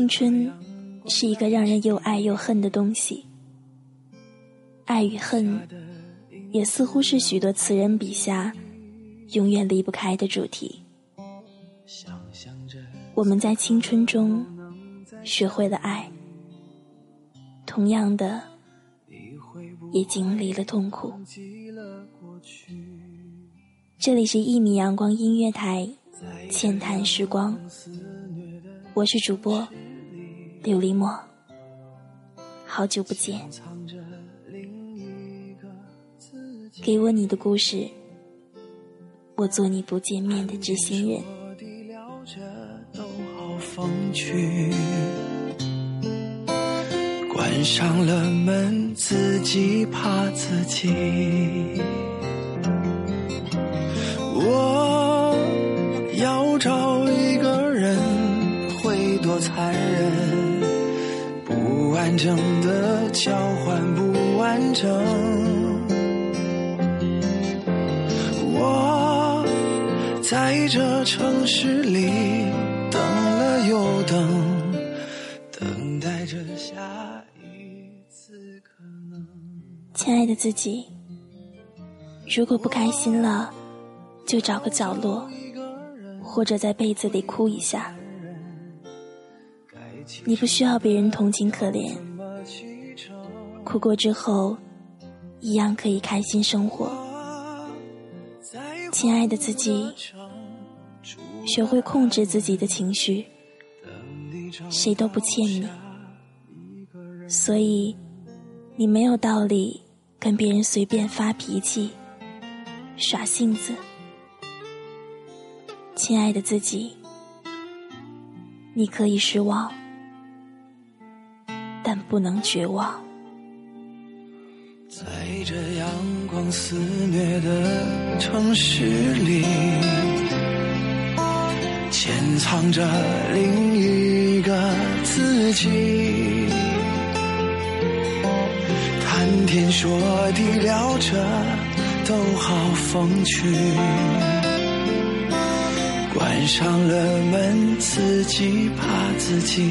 青春是一个让人又爱又恨的东西，爱与恨也似乎是许多词人笔下永远离不开的主题。我们在青春中学会了爱，同样的，也经历了痛苦。这里是《一米阳光音乐台》，浅谈时光。我是主播琉璃墨，好久不见。给我你的故事，我做你不见面的知心人。关上了门，自己怕自己。我要找一个人。多残忍，不完整的交换不完整。我在这城市里等了又等，等待着下一次可能。亲爱的自己，如果不开心了，就找个角落，或者在被子里哭一下。你不需要别人同情可怜，哭过之后，一样可以开心生活。亲爱的自己，学会控制自己的情绪，谁都不欠你，所以你没有道理跟别人随便发脾气、耍性子。亲爱的自己，你可以失望。不能绝望。在这阳光肆虐的城市里，潜藏着另一个自己。谈天说地聊着都好风趣，关上了门，自己怕自己。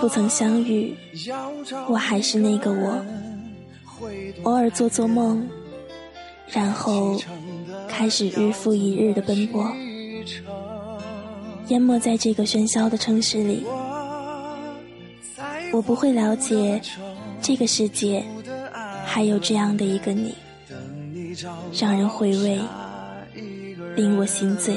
不曾相遇。我还是那个我，偶尔做做梦，然后开始日复一日的奔波，淹没在这个喧嚣的城市里。我不会了解这个世界还有这样的一个你，让人回味，令我心醉。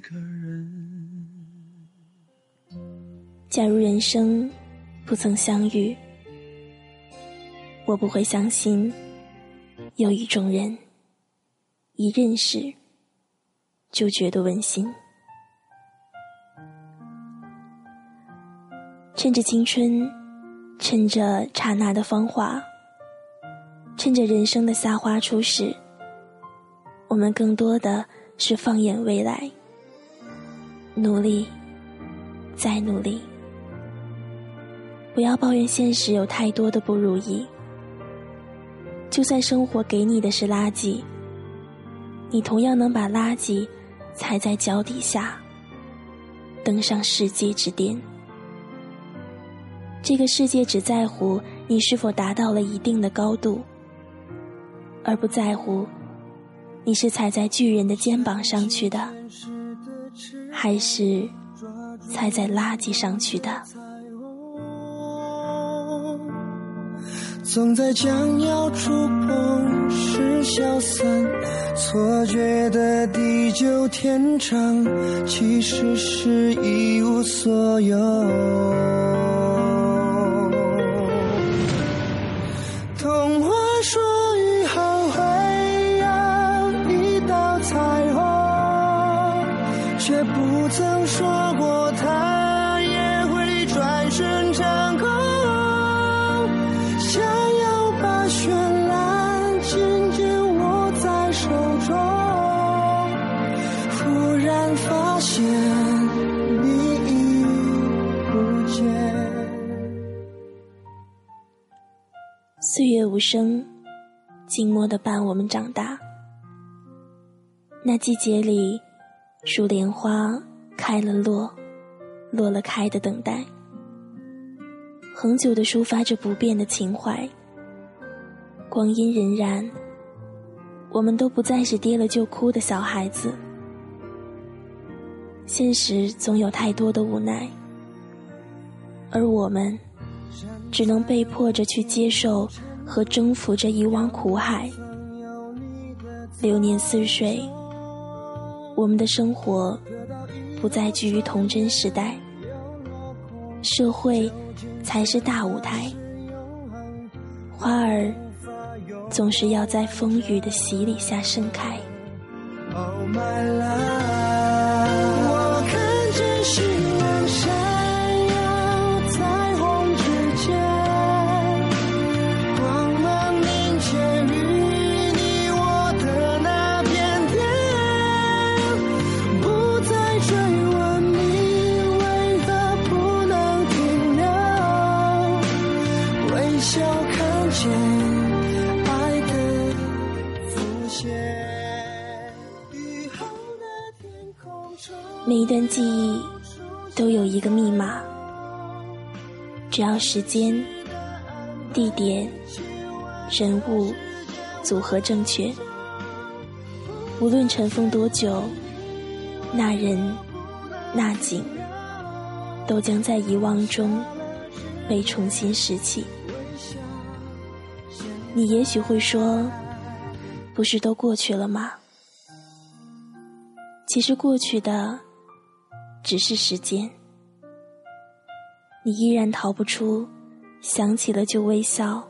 个人。假如人生不曾相遇，我不会相信有一种人，一认识就觉得温馨。趁着青春，趁着刹那的芳华，趁着人生的夏花初始，我们更多的是放眼未来。努力，再努力。不要抱怨现实有太多的不如意。就算生活给你的是垃圾，你同样能把垃圾踩在脚底下，登上世界之巅。这个世界只在乎你是否达到了一定的高度，而不在乎你是踩在巨人的肩膀上去的，还是踩在垃圾上去的。总在将要触碰时消散，错觉的地久天长，其实是一无所有。曾说过它也会转瞬成空。想要把绚烂紧紧握在手中，忽然发现你已不见。岁月无声，静默的伴我们长大。那季节里，树莲花开了落，落了开的等待。恒久的抒发着不变的情怀。光阴荏苒，我们都不再是跌了就哭的小孩子。现实总有太多的无奈，而我们只能被迫着去接受和征服这一汪苦海。流年似水，我们的生活不再居于童真时代，社会。才是大舞台，花儿总是要在风雨的洗礼下盛开。我每一段记忆都有一个密码，只要时间、地点、人物组合正确，无论尘封多久，那人、那景，都将在遗忘中被重新拾起。你也许会说，不是都过去了吗？其实过去的只是时间，你依然逃不出想起了就微笑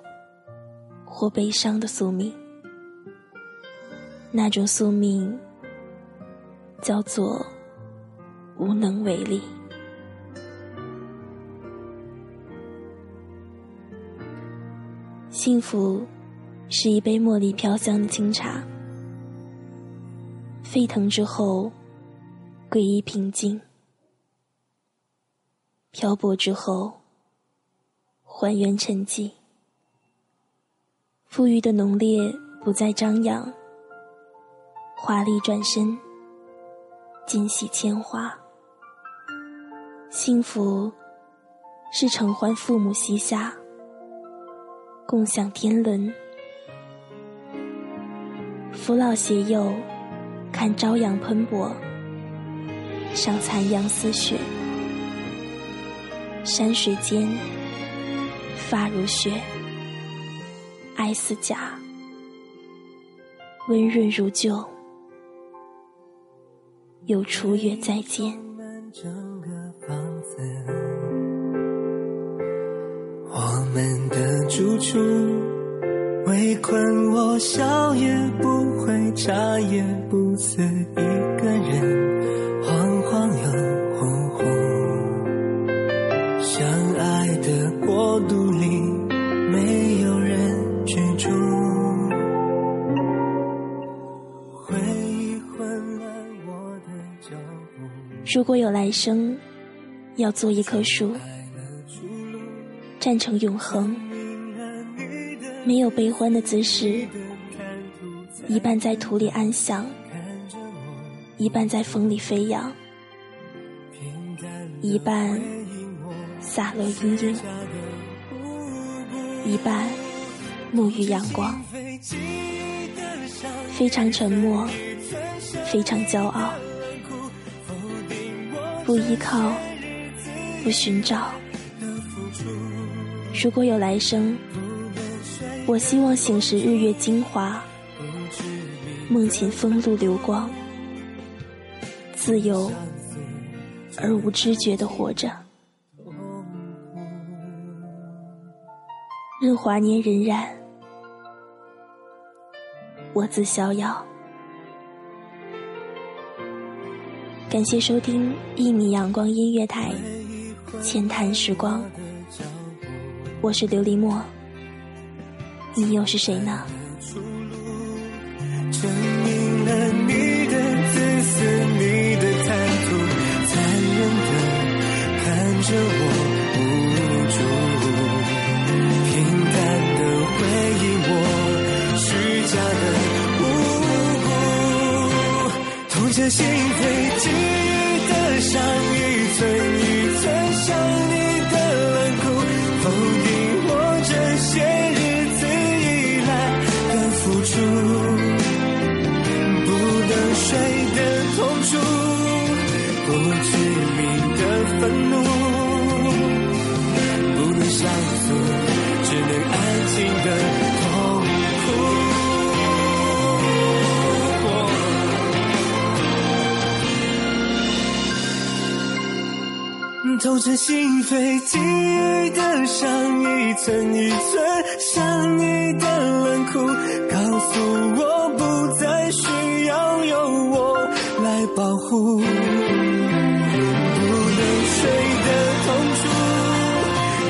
或悲伤的宿命。那种宿命叫做无能为力。幸福是一杯茉莉飘香的清茶。沸腾之后，归于平静；漂泊之后，还原沉寂。馥郁的浓烈不再张扬，华丽转身，尽洗铅华。幸福是承欢父母膝下，共享天伦，扶老携幼。看朝阳喷薄，赏残阳似雪。山水间，发如雪，爱似假，温润如旧。有初月再见。我们的住处。围困我，笑也不会，茶也不思，一个人，独立，没有人。回忆混乱我的脚步。如果有来生，要做一棵树，站成永恒，没有悲欢的姿势，一半在土里安详，一半在风里飞扬。一半洒落阴影。一半沐浴阳光，非常沉默，非常骄傲。不依靠，不寻找。如果有来生，我希望醒时日月精华，梦寝风露流光，自由而无知觉的活着。任华年荏苒，我自逍遥。感谢收听一米阳光音乐台，浅谈时光。我是琉璃墨，你又是谁呢？证明了你的自私，你的贪图，残忍的看着我心扉，记忆的伤一寸一寸想你透着心扉，记忆的伤一寸一寸，像你的冷酷，告诉我不再需要有我来保护。不能睡的痛楚，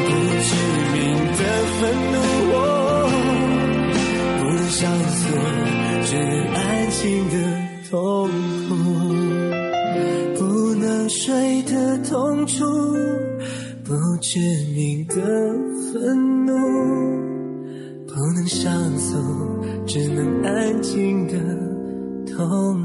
不知名的愤怒，我不能上诉，只能安静的痛的痛楚，不知名的愤怒，不能上诉，只能安静的痛。